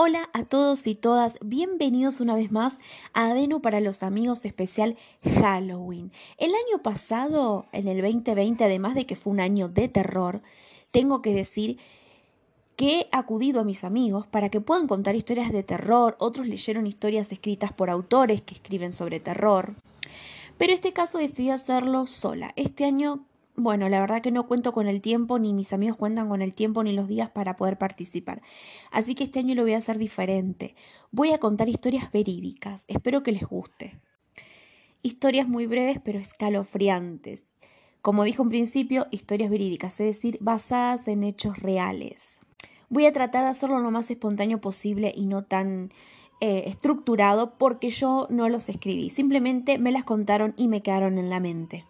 Hola a todos y todas, bienvenidos una vez más a Adeno para los amigos especial Halloween. El año pasado, en el 2020, además de que fue un año de terror, tengo que decir que he acudido a mis amigos para que puedan contar historias de terror, otros leyeron historias escritas por autores que escriben sobre terror. Pero este caso decidí hacerlo sola. Este año bueno, la verdad que no cuento con el tiempo, ni mis amigos cuentan con el tiempo ni los días para poder participar. Así que este año lo voy a hacer diferente. Voy a contar historias verídicas. Espero que les guste. Historias muy breves pero escalofriantes. Como dijo en principio, historias verídicas, es decir, basadas en hechos reales. Voy a tratar de hacerlo lo más espontáneo posible y no tan eh, estructurado porque yo no los escribí. Simplemente me las contaron y me quedaron en la mente.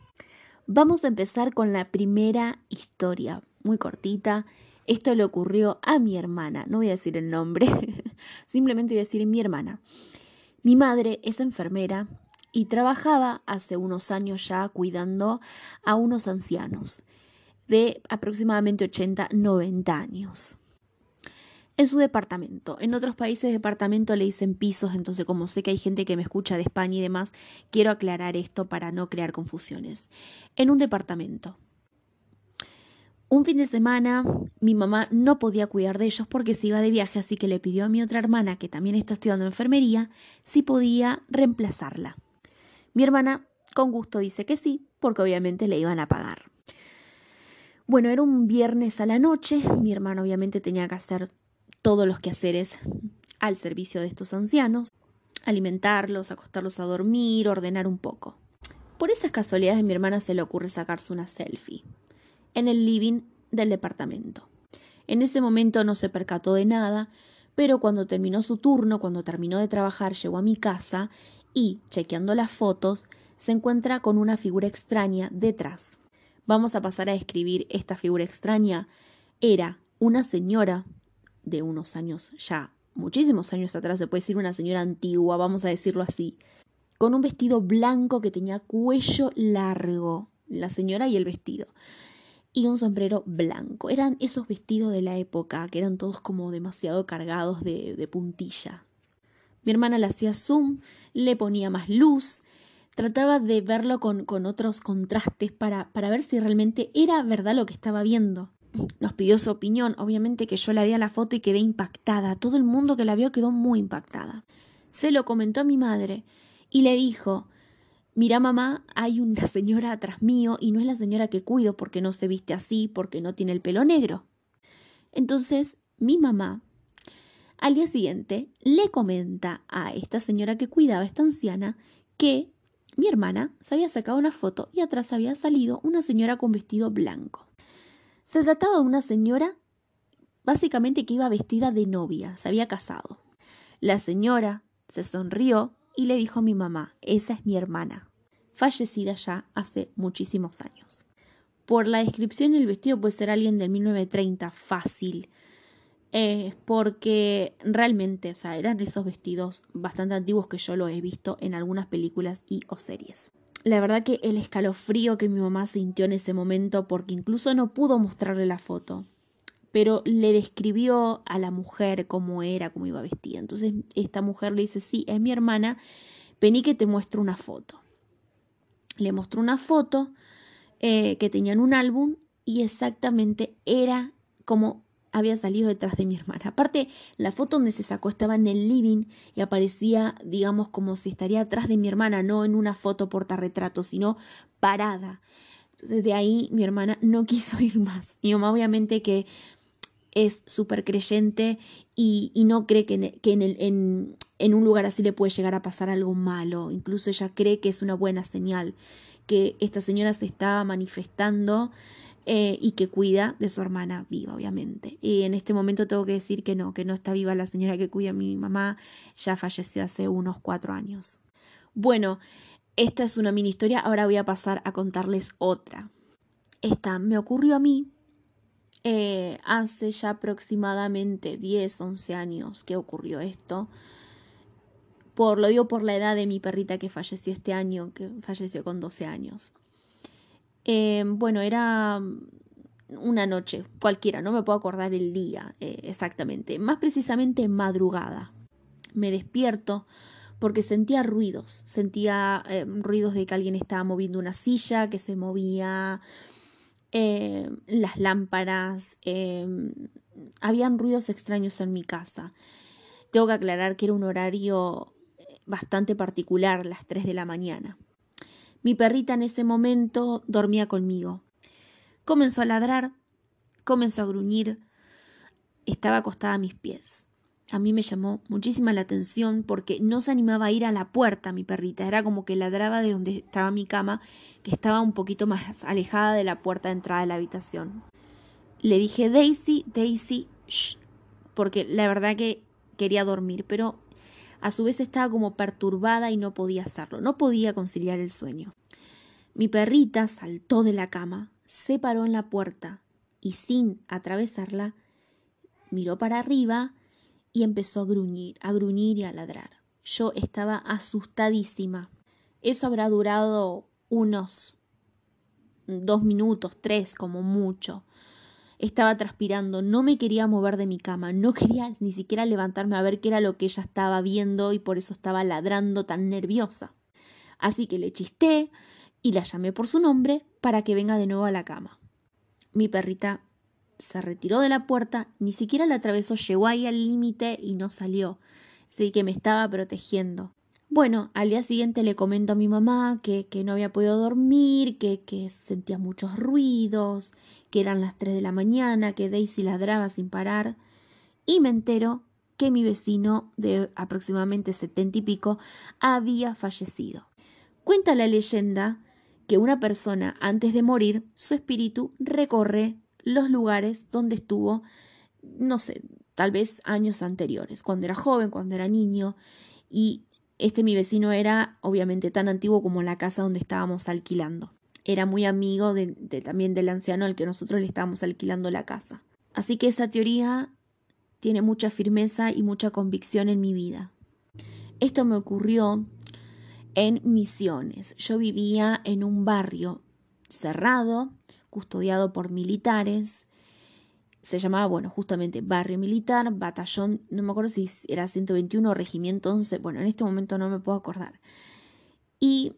Vamos a empezar con la primera historia, muy cortita. Esto le ocurrió a mi hermana, no voy a decir el nombre, simplemente voy a decir mi hermana. Mi madre es enfermera y trabajaba hace unos años ya cuidando a unos ancianos de aproximadamente 80, 90 años en su departamento. En otros países departamento le dicen pisos, entonces como sé que hay gente que me escucha de España y demás, quiero aclarar esto para no crear confusiones. En un departamento. Un fin de semana mi mamá no podía cuidar de ellos porque se iba de viaje, así que le pidió a mi otra hermana, que también está estudiando enfermería, si podía reemplazarla. Mi hermana con gusto dice que sí, porque obviamente le iban a pagar. Bueno, era un viernes a la noche, mi hermana obviamente tenía que hacer todos los quehaceres al servicio de estos ancianos, alimentarlos, acostarlos a dormir, ordenar un poco. Por esas casualidades mi hermana se le ocurre sacarse una selfie en el living del departamento. En ese momento no se percató de nada, pero cuando terminó su turno, cuando terminó de trabajar, llegó a mi casa y, chequeando las fotos, se encuentra con una figura extraña detrás. Vamos a pasar a describir esta figura extraña. Era una señora de unos años ya, muchísimos años atrás, se puede decir una señora antigua, vamos a decirlo así, con un vestido blanco que tenía cuello largo, la señora y el vestido, y un sombrero blanco. Eran esos vestidos de la época, que eran todos como demasiado cargados de, de puntilla. Mi hermana le hacía zoom, le ponía más luz, trataba de verlo con, con otros contrastes para, para ver si realmente era verdad lo que estaba viendo nos pidió su opinión. Obviamente que yo la vi a la foto y quedé impactada. Todo el mundo que la vio quedó muy impactada. Se lo comentó a mi madre y le dijo Mira mamá, hay una señora atrás mío y no es la señora que cuido porque no se viste así, porque no tiene el pelo negro. Entonces mi mamá al día siguiente le comenta a esta señora que cuidaba, esta anciana, que mi hermana se había sacado una foto y atrás había salido una señora con vestido blanco. Se trataba de una señora básicamente que iba vestida de novia, se había casado. La señora se sonrió y le dijo a mi mamá, esa es mi hermana, fallecida ya hace muchísimos años. Por la descripción el vestido puede ser alguien del 1930, fácil, eh, porque realmente, o sea, eran esos vestidos bastante antiguos que yo lo he visto en algunas películas y o series la verdad que el escalofrío que mi mamá sintió en ese momento, porque incluso no pudo mostrarle la foto, pero le describió a la mujer cómo era, cómo iba vestida. Entonces esta mujer le dice, sí, es mi hermana, vení que te muestro una foto. Le mostró una foto eh, que tenía en un álbum y exactamente era como había salido detrás de mi hermana. Aparte, la foto donde se sacó estaba en el living y aparecía, digamos, como si estaría atrás de mi hermana, no en una foto portarretrato, sino parada. Entonces de ahí mi hermana no quiso ir más. Mi mamá obviamente que es súper creyente y, no cree que, el, en, en un lugar así le puede llegar a pasar algo malo. Incluso ella cree que es una buena señal, que esta señora se está manifestando eh, y que cuida de su hermana viva, obviamente. Y en este momento tengo que decir que no, que no está viva la señora que cuida a mi mamá, ya falleció hace unos cuatro años. Bueno, esta es una mini historia, ahora voy a pasar a contarles otra. Esta me ocurrió a mí eh, hace ya aproximadamente 10, 11 años que ocurrió esto. Por, lo digo por la edad de mi perrita que falleció este año, que falleció con 12 años. Eh, bueno, era una noche cualquiera, no me puedo acordar el día eh, exactamente, más precisamente madrugada. Me despierto porque sentía ruidos, sentía eh, ruidos de que alguien estaba moviendo una silla, que se movía las lámparas, habían ruidos extraños en mi casa. Tengo que aclarar que era un horario bastante particular, las 3 de la mañana. Mi perrita en ese momento dormía conmigo. Comenzó a ladrar, comenzó a gruñir, estaba acostada a mis pies. A mí me llamó muchísima la atención porque no se animaba a ir a la puerta mi perrita, era como que ladraba de donde estaba mi cama, que estaba un poquito más alejada de la puerta de entrada de la habitación. Le dije, Daisy, Daisy, shh, porque la verdad que quería dormir, pero a su vez estaba como perturbada y no podía hacerlo, no podía conciliar el sueño. Mi perrita saltó de la cama, se paró en la puerta y sin atravesarla, miró para arriba y empezó a gruñir, a gruñir y a ladrar. Yo estaba asustadísima. Eso habrá durado unos dos minutos, tres como mucho. Estaba transpirando, no me quería mover de mi cama, no quería ni siquiera levantarme a ver qué era lo que ella estaba viendo y por eso estaba ladrando tan nerviosa. Así que le chisté, y la llamé por su nombre para que venga de nuevo a la cama. Mi perrita se retiró de la puerta, ni siquiera la atravesó, llegó ahí al límite y no salió. Así que me estaba protegiendo. Bueno, al día siguiente le comento a mi mamá que, que no había podido dormir, que, que sentía muchos ruidos, que eran las tres de la mañana, que Daisy ladraba sin parar. Y me entero que mi vecino, de aproximadamente setenta y pico, había fallecido. Cuenta la leyenda que una persona antes de morir, su espíritu recorre los lugares donde estuvo, no sé, tal vez años anteriores, cuando era joven, cuando era niño, y este mi vecino era obviamente tan antiguo como la casa donde estábamos alquilando. Era muy amigo de, también del anciano al que nosotros le estábamos alquilando la casa. Así que esa teoría tiene mucha firmeza y mucha convicción en mi vida. Esto me ocurrió en Misiones. Yo vivía en un barrio cerrado, custodiado por militares. Se llamaba, bueno, justamente barrio militar, batallón, no me acuerdo si era 121 o regimiento 11, bueno, en este momento no me puedo acordar. Y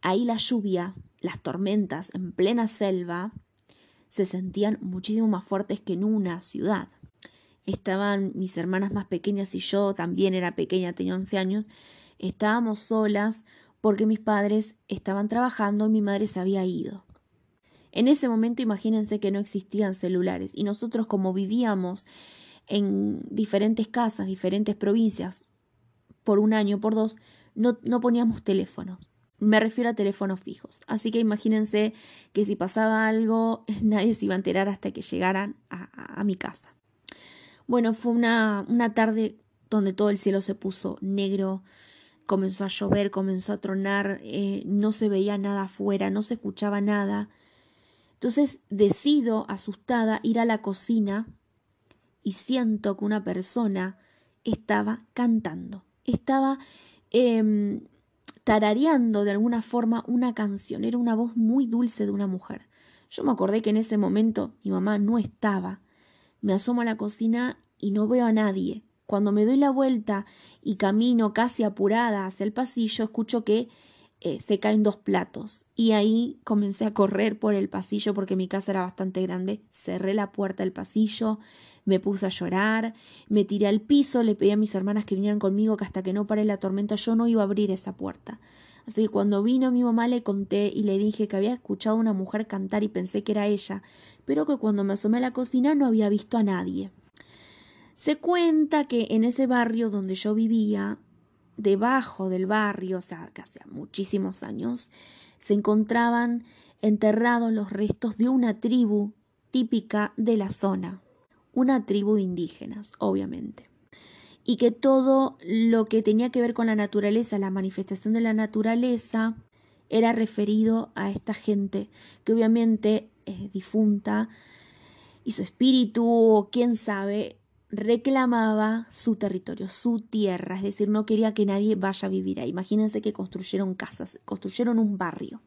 ahí la lluvia, las tormentas en plena selva, se sentían muchísimo más fuertes que en una ciudad. Estaban mis hermanas más pequeñas y yo también era pequeña, tenía 11 años, Estábamos solas porque mis padres estaban trabajando y mi madre se había ido. En ese momento imagínense que no existían celulares y nosotros como vivíamos en diferentes casas, diferentes provincias, por un año, por dos, no, no poníamos teléfonos. Me refiero a teléfonos fijos. Así que imagínense que si pasaba algo, nadie se iba a enterar hasta que llegaran a, mi casa. Bueno, fue una, una tarde donde todo el cielo se puso negro, comenzó a llover, comenzó a tronar, eh, no se veía nada afuera, no se escuchaba nada. Entonces decido, asustada, ir a la cocina y siento que una persona estaba cantando, estaba eh, tarareando de alguna forma una canción, era una voz muy dulce de una mujer. Yo me acordé que en ese momento mi mamá no estaba. Me asomo a la cocina y no veo a nadie. Cuando me doy la vuelta y camino casi apurada hacia el pasillo, escucho que eh, se caen dos platos. Y ahí comencé a correr por el pasillo porque mi casa era bastante grande. Cerré la puerta del pasillo, me puse a llorar, me tiré al piso, le pedí a mis hermanas que vinieran conmigo que hasta que no pare la tormenta yo no iba a abrir esa puerta. Así que cuando vino mi mamá le conté y le dije que había escuchado a una mujer cantar y pensé que era ella, pero que cuando me asomé a la cocina no había visto a nadie. Se cuenta que en ese barrio donde yo vivía, debajo del barrio, o sea, hace muchísimos años, se encontraban enterrados los restos de una tribu típica de la zona, una tribu de indígenas, obviamente. Y que todo lo que tenía que ver con la naturaleza, la manifestación de la naturaleza, era referido a esta gente que obviamente es difunta y su espíritu, quién sabe, reclamaba su territorio, su tierra, es decir, no quería que nadie vaya a vivir ahí. Imagínense que construyeron casas, construyeron un barrio.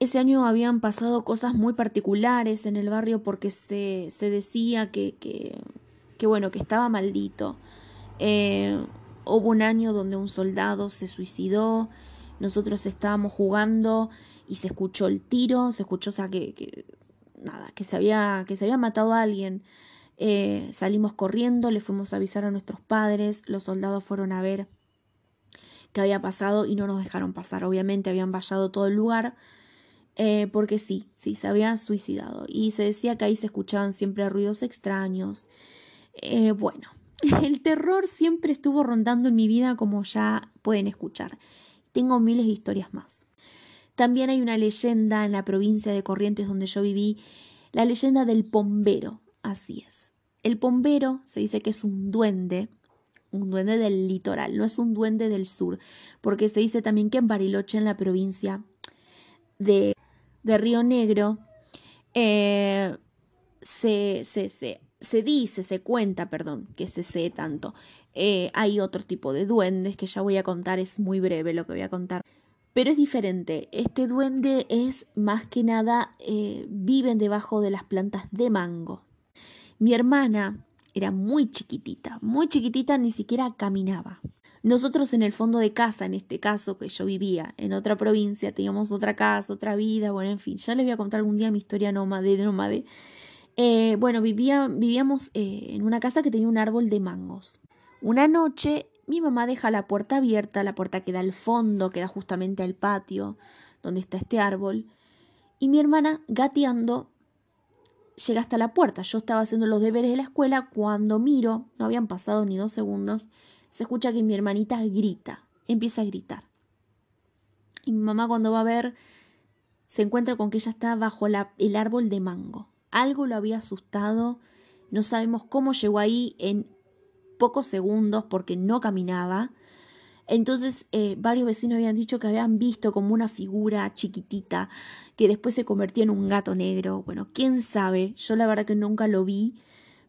Ese año habían pasado cosas muy particulares en el barrio porque se, se decía que, que, bueno, que estaba maldito. Eh, hubo un año donde un soldado se suicidó, nosotros estábamos jugando y se escuchó el tiro, se escuchó, o sea, que, que nada, que se había, que se había matado a alguien. Eh, salimos corriendo, le fuimos a avisar a nuestros padres, los soldados fueron a ver qué había pasado y no nos dejaron pasar. Obviamente habían vallado todo el lugar eh, porque sí, sí, se había suicidado y se decía que ahí se escuchaban siempre ruidos extraños. Eh, bueno, el terror siempre estuvo rondando en mi vida como ya pueden escuchar. Tengo miles de historias más. También hay una leyenda en la provincia de Corrientes donde yo viví, la leyenda del pombero, así es. El pombero se dice que es un duende, un duende del litoral, no es un duende del sur, porque se dice también que en Bariloche, en la provincia de, de Río Negro, eh, se, se, se, se, dice, se cuenta, perdón, que se sé tanto. Eh, hay otro tipo de duendes que ya voy a contar, es muy breve lo que voy a contar. Pero es diferente, este duende es más que nada, eh, viven debajo de las plantas de mango. Mi hermana era muy chiquitita, muy chiquitita, ni siquiera caminaba. Nosotros en el fondo de casa, en este caso que yo vivía en otra provincia, teníamos otra casa, otra vida, bueno, en fin, ya les voy a contar algún día mi historia nómade, de nómade. Eh, bueno, vivía, vivíamos eh, en una casa que tenía un árbol de mangos. Una noche mi mamá deja la puerta abierta, la puerta que da al fondo, que da justamente al patio donde está este árbol, y mi hermana gateando llega hasta la puerta. Yo estaba haciendo los deberes de la escuela cuando miro, no habían pasado ni dos segundos, se escucha que mi hermanita grita, empieza a gritar. Y mi mamá cuando va a ver se encuentra con que ella está bajo el árbol de mango. Algo lo había asustado, no sabemos cómo llegó ahí en pocos segundos porque no caminaba. Entonces eh, varios vecinos habían dicho que habían visto como una figura chiquitita que después se convertía en un gato negro. Bueno, quién sabe, yo la verdad que nunca lo vi,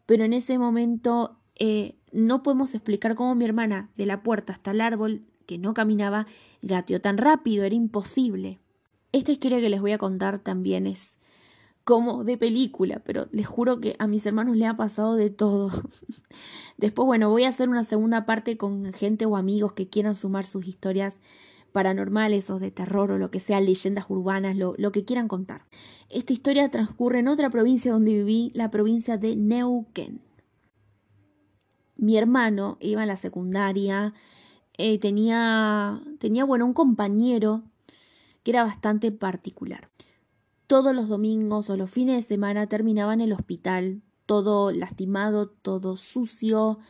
pero en ese momento eh, no podemos explicar cómo mi hermana de la puerta hasta el árbol que no caminaba gateó tan rápido, era imposible. Esta historia que les voy a contar también es como de película, pero les juro que a mis hermanos le ha pasado de todo. Después, bueno, voy a hacer una segunda parte con gente o amigos que quieran sumar sus historias paranormales o de terror o lo que sea, leyendas urbanas, lo, lo que quieran contar. Esta historia transcurre en otra provincia donde viví, la provincia de Neuquén. Mi hermano iba a la secundaria, eh, tenía, tenía, bueno, un compañero que era bastante particular. Todos los domingos o los fines de semana terminaba en el hospital, todo lastimado, todo sucio.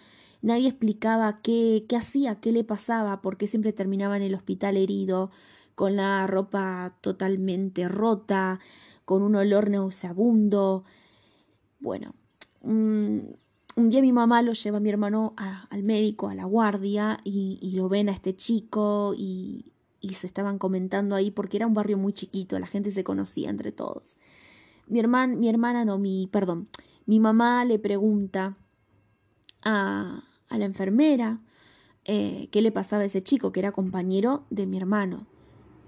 Nadie explicaba qué, qué hacía, qué le pasaba, porque siempre terminaba en el hospital herido, con la ropa totalmente rota, con un olor nauseabundo. Bueno, un, día mi mamá lo lleva a mi hermano al médico, a la guardia, y, y lo ven a este chico y, y se estaban comentando ahí porque era un barrio muy chiquito, la gente se conocía entre todos. Mi, hermana, mi hermana, no, mi, perdón, mi mamá le pregunta a, a la enfermera eh, qué le pasaba a ese chico que era compañero de mi hermano.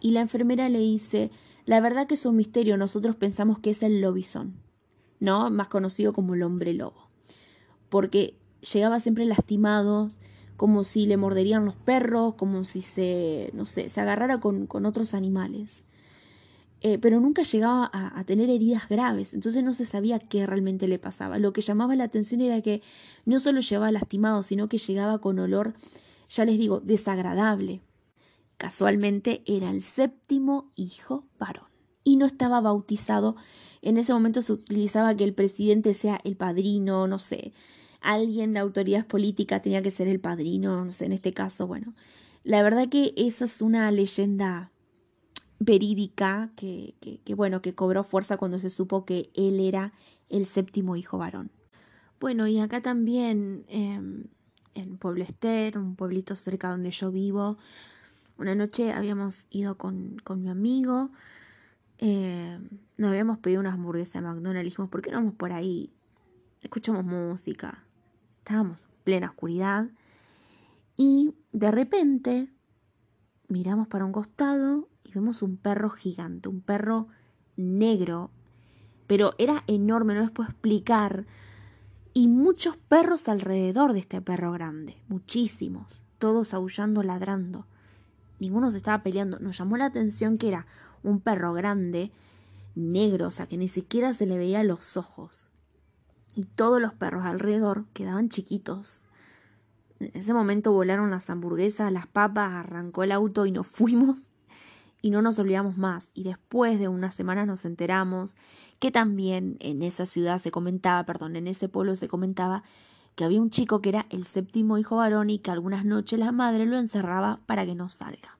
Y la enfermera le dice, la verdad que es un misterio, nosotros pensamos que es el lobizón, ¿no? Más conocido como el hombre lobo. Porque llegaba siempre lastimado, como si le morderían los perros, como si se, no sé, se agarrara con, con otros animales. Eh, pero nunca llegaba a, a, tener heridas graves, entonces no se sabía qué realmente le pasaba. Lo que llamaba la atención era que no solo llevaba lastimado, sino que llegaba con olor, ya les digo, desagradable. Casualmente era el séptimo hijo varón y no estaba bautizado. En ese momento se utilizaba que el presidente sea el padrino, no sé, alguien de autoridad política tenía que ser el padrino, no sé, en este caso, bueno. La verdad que esa es una leyenda verídica que, bueno, que cobró fuerza cuando se supo que él era el séptimo hijo varón. Bueno, y acá también em, en Pueblo Ester, un pueblito cerca donde yo vivo, una noche habíamos ido con, con mi amigo, eh, nos habíamos pedido unas hamburguesas de McDonald's, dijimos, ¿por qué no vamos por ahí? Escuchamos música, Estábamos en plena oscuridad y de repente miramos para un costado y vemos un perro gigante, un perro negro, pero era enorme, no les puedo explicar. Y muchos perros alrededor de este perro grande, muchísimos, todos aullando, ladrando. Ninguno se estaba peleando. Nos llamó la atención que era un perro grande, negro, o sea que ni siquiera se le veía los ojos. Y todos los perros alrededor quedaban chiquitos. En ese momento volaron las hamburguesas, las papas, arrancó el auto y nos fuimos y no nos olvidamos más. Y después de unas semanas nos enteramos que también en esa ciudad se comentaba, perdón, en ese pueblo se comentaba que había un chico que era el séptimo hijo varón y que algunas noches la madre lo encerraba para que no salga.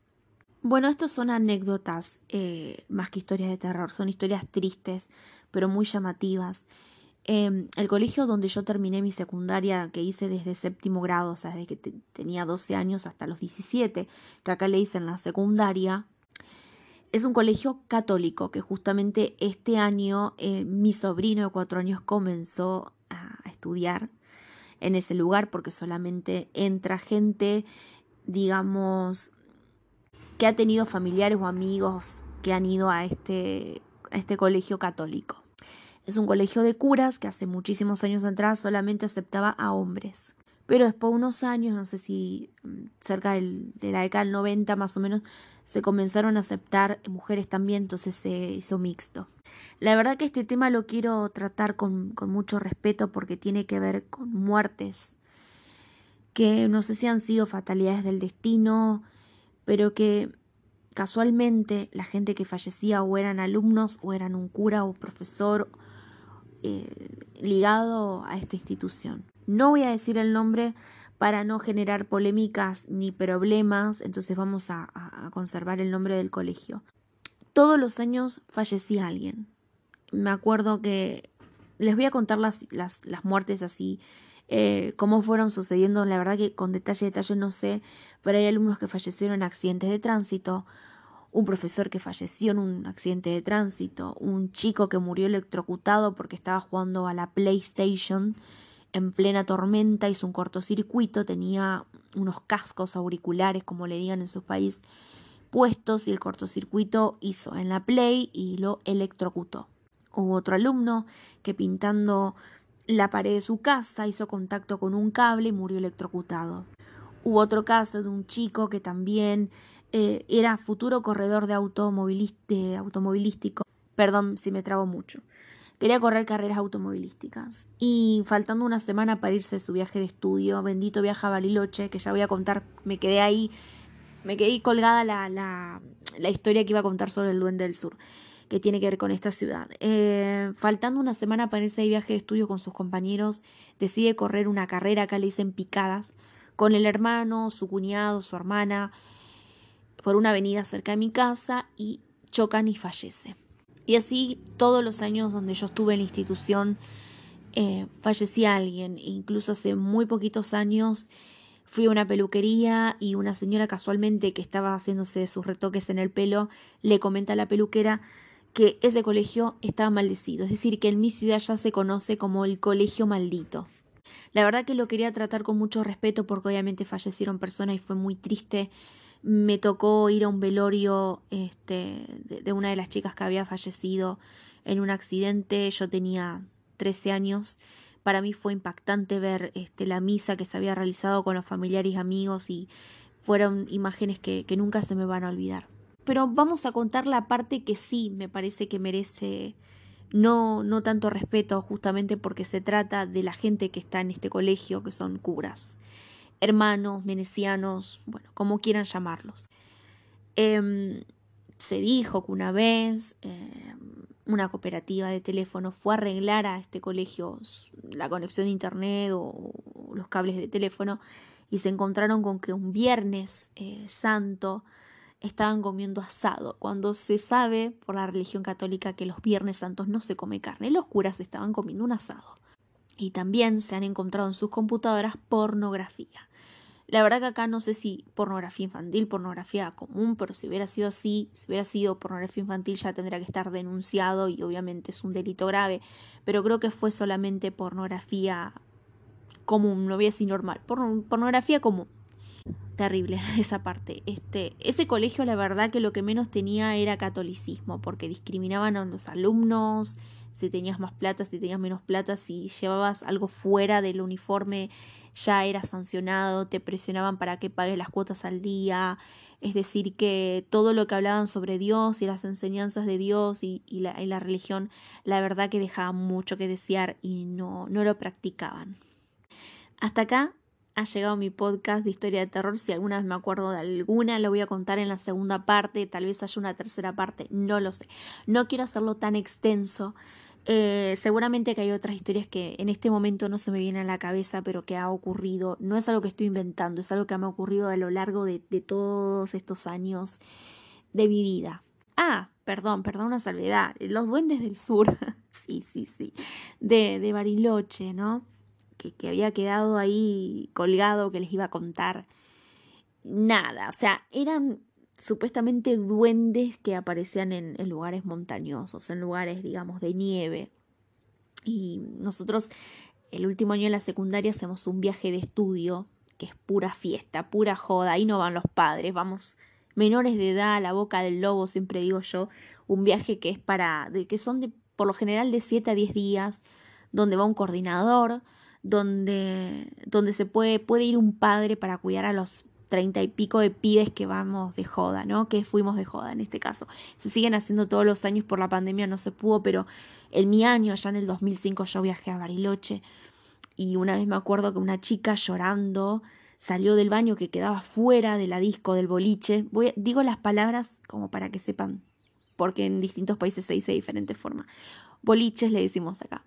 Bueno, estos son anécdotas eh, más que historias de terror, son historias tristes, pero muy llamativas. Em, el colegio donde yo terminé mi secundaria, que hice desde séptimo grado, o sea, desde que tenía 12 años hasta los 17, que acá le hice en la secundaria, es un colegio católico que justamente este año eh, mi sobrino de cuatro años comenzó a estudiar en ese lugar porque solamente entra gente, digamos, que ha tenido familiares o amigos que han ido a este, a este colegio católico. Es un colegio de curas que hace muchísimos años atrás solamente aceptaba a hombres. Pero después de unos años, no sé si mm, cerca de la década del 90 más o menos, se comenzaron a aceptar mujeres también, entonces se hizo mixto. La verdad que este tema lo quiero tratar con, con mucho respeto porque tiene que ver con muertes que no sé si han sido fatalidades del destino, pero que casualmente la gente que fallecía o eran alumnos o eran un cura o profesor eh, ligado a esta institución. No voy a decir el nombre para no generar polémicas ni problemas, entonces vamos a, conservar el nombre del colegio. Todos los años fallecía alguien. Me acuerdo que les voy a contar las, las, muertes así, eh, cómo fueron sucediendo. La verdad que con detalle, detalle no sé, pero hay alumnos que fallecieron en accidentes de tránsito, un profesor que falleció en un accidente de tránsito, un chico que murió electrocutado porque estaba jugando a la PlayStation en plena tormenta, hizo un cortocircuito, tenía unos cascos auriculares, como le digan en su país, puestos y el cortocircuito hizo en la Play y lo electrocutó. Hubo otro alumno que pintando la pared de su casa hizo contacto con un cable y murió electrocutado. Hubo otro caso de un chico que también eh, era futuro corredor de, automovilístico. Perdón si me trabo mucho. Quería correr carreras automovilísticas. Y faltando una semana para irse de su viaje de estudio, bendito viaje a Bariloche, que ya voy a contar, me quedé ahí, me quedé colgada la, la, la historia que iba a contar sobre el Duende del Sur, que tiene que ver con esta ciudad. Eh, faltando una semana para irse de viaje de estudio con sus compañeros, decide correr una carrera, acá le dicen picadas, con el hermano, su cuñado, su hermana, por una avenida cerca de mi casa y chocan y fallece. Y así todos los años donde yo estuve en la institución eh, fallecía alguien. Incluso hace muy poquitos años fui a una peluquería y una señora casualmente que estaba haciéndose sus retoques en el pelo le comenta a la peluquera que ese colegio estaba maldecido. Es decir, que en mi ciudad ya se conoce como el colegio maldito. La verdad que lo quería tratar con mucho respeto porque obviamente fallecieron personas y fue muy triste me tocó ir a un velorio este, de, una de las chicas que había fallecido en un accidente. Yo tenía 13 años. Para mí fue impactante ver este, la misa que se había realizado con los familiares y amigos y fueron imágenes que, que nunca se me van a olvidar. Pero vamos a contar la parte que sí me parece que merece no, no tanto respeto, justamente porque se trata de la gente que está en este colegio, que son curas hermanos, venecianos, bueno, como quieran llamarlos. Em, se dijo que una vez em, una cooperativa de teléfono fue a arreglar a este colegio la conexión de internet o, los cables de teléfono y se encontraron con que un viernes eh, santo estaban comiendo asado, cuando se sabe por la religión católica que los viernes santos no se come carne, los curas estaban comiendo un asado y también se han encontrado en sus computadoras pornografía. La verdad que acá no sé si pornografía infantil, pornografía común, pero si hubiera sido así, si hubiera sido pornografía infantil ya tendría que estar denunciado y obviamente es un delito grave, pero creo que fue solamente pornografía común, no voy a decir normal, pornografía común. terrible esa parte. Este, ese colegio la verdad que lo que menos tenía era catolicismo, porque discriminaban a los alumnos, si tenías más plata, si tenías menos plata, si llevabas algo fuera del uniforme ya era sancionado, te presionaban para que pagues las cuotas al día, es decir, que todo lo que hablaban sobre Dios y las enseñanzas de Dios y, la, y la, religión, la verdad que dejaban mucho que desear y no, no lo practicaban. Hasta acá ha llegado mi podcast de historia de terror. Si alguna vez me acuerdo de alguna, lo voy a contar en la segunda parte. Tal vez haya una tercera parte, no lo sé. No quiero hacerlo tan extenso. Eh, seguramente que hay otras historias que en este momento no se me vienen a la cabeza, pero que ha ocurrido. No es algo que estoy inventando, es algo que me ha ocurrido a lo largo de, de todos estos años de mi vida. Ah, perdón, perdón, una salvedad. Los duendes del sur. sí, sí, sí. De, de Bariloche, ¿no? que, había quedado ahí colgado que les iba a contar. Nada, o sea, eran supuestamente duendes que aparecían en, lugares montañosos, en lugares, digamos, de nieve. Y nosotros, el último año de la secundaria, hacemos un viaje de estudio, que es pura fiesta, pura joda. Ahí no van los padres, vamos menores de edad, a la boca del lobo, siempre digo yo. Un viaje que es para, de, que son de, por lo general de 7 a 10 días, donde va un coordinador, donde, donde se puede, puede ir un padre para cuidar a los treinta y pico de pibes que vamos de joda, ¿no? Que fuimos de joda en este caso. Se siguen haciendo todos los años por la pandemia, no se pudo, pero en mi año, ya en el 2005, yo viajé a Bariloche y una vez me acuerdo que una chica llorando salió del baño que quedaba fuera de la disco del boliche. Digo las palabras como para que sepan, porque en distintos países se dice de diferente forma. Boliches le decimos acá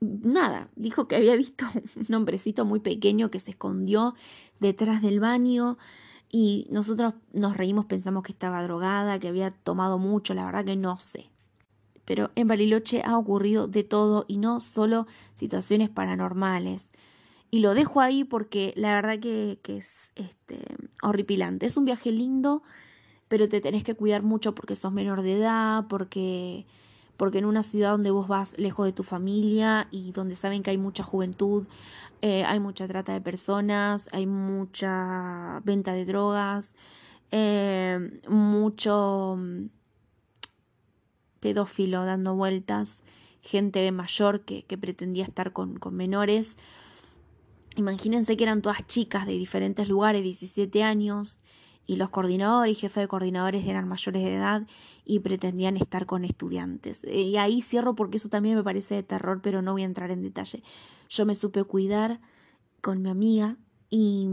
nada, dijo que había visto un hombrecito muy pequeño que se escondió detrás del baño y nosotros nos reímos, pensamos que estaba drogada, que había tomado mucho, la verdad que no sé. Pero en Bariloche ha ocurrido de todo y no solo situaciones paranormales. Y lo dejo ahí porque la verdad que, que es este, horripilante. Es un viaje lindo, pero te tenés que cuidar mucho porque sos menor de edad, porque porque en una ciudad donde vos vas lejos de tu familia y donde saben que hay mucha juventud, eh, hay mucha trata de personas, hay mucha venta de drogas, eh, mucho mm, pedófilo dando vueltas, gente mayor que, que pretendía estar con, con menores. Imagínense que eran todas chicas de diferentes lugares, 17 años, y los coordinadores y jefes de coordinadores eran mayores de edad y pretendían estar con estudiantes. Eh, y ahí cierro porque eso también me parece de terror, pero no voy a entrar en detalle. Yo me supe cuidar con mi amiga y,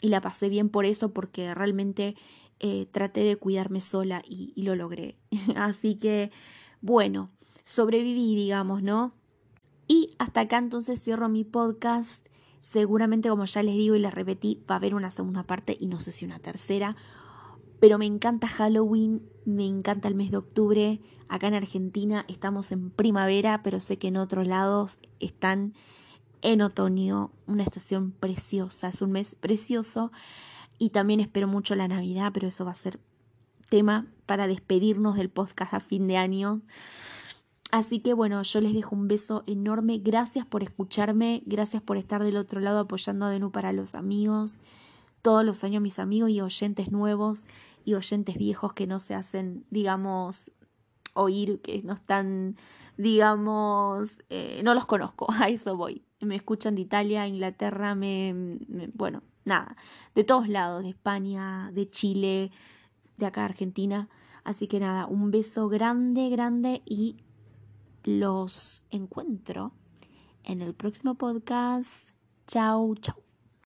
y la pasé bien por eso, porque realmente eh, traté de cuidarme sola y, y lo logré. Así que, bueno, sobreviví, digamos, ¿no? Y hasta acá entonces cierro mi podcast. Seguramente, como ya les digo y les repetí, va a haber una segunda parte y no sé si una tercera. Pero me encanta Halloween, me encanta el mes de octubre. Acá en Argentina estamos en primavera, pero sé que en otros lados están en otoño. Una estación preciosa, es un mes precioso. Y también espero mucho la Navidad, pero eso va a ser tema para despedirnos del podcast a fin de año. Así que bueno, yo les dejo un beso enorme. Gracias por escucharme, gracias por estar del otro lado apoyando a Denu para los amigos. Todos los años mis amigos y oyentes nuevos y oyentes viejos que no se hacen, digamos, oír, que no están, digamos, eh, no los conozco, a eso voy. Me escuchan de Italia, Inglaterra, me, bueno, nada, de todos lados, de España, de Chile, de acá Argentina. Así que nada, un beso grande, grande y los encuentro en el próximo podcast. Chao, chao.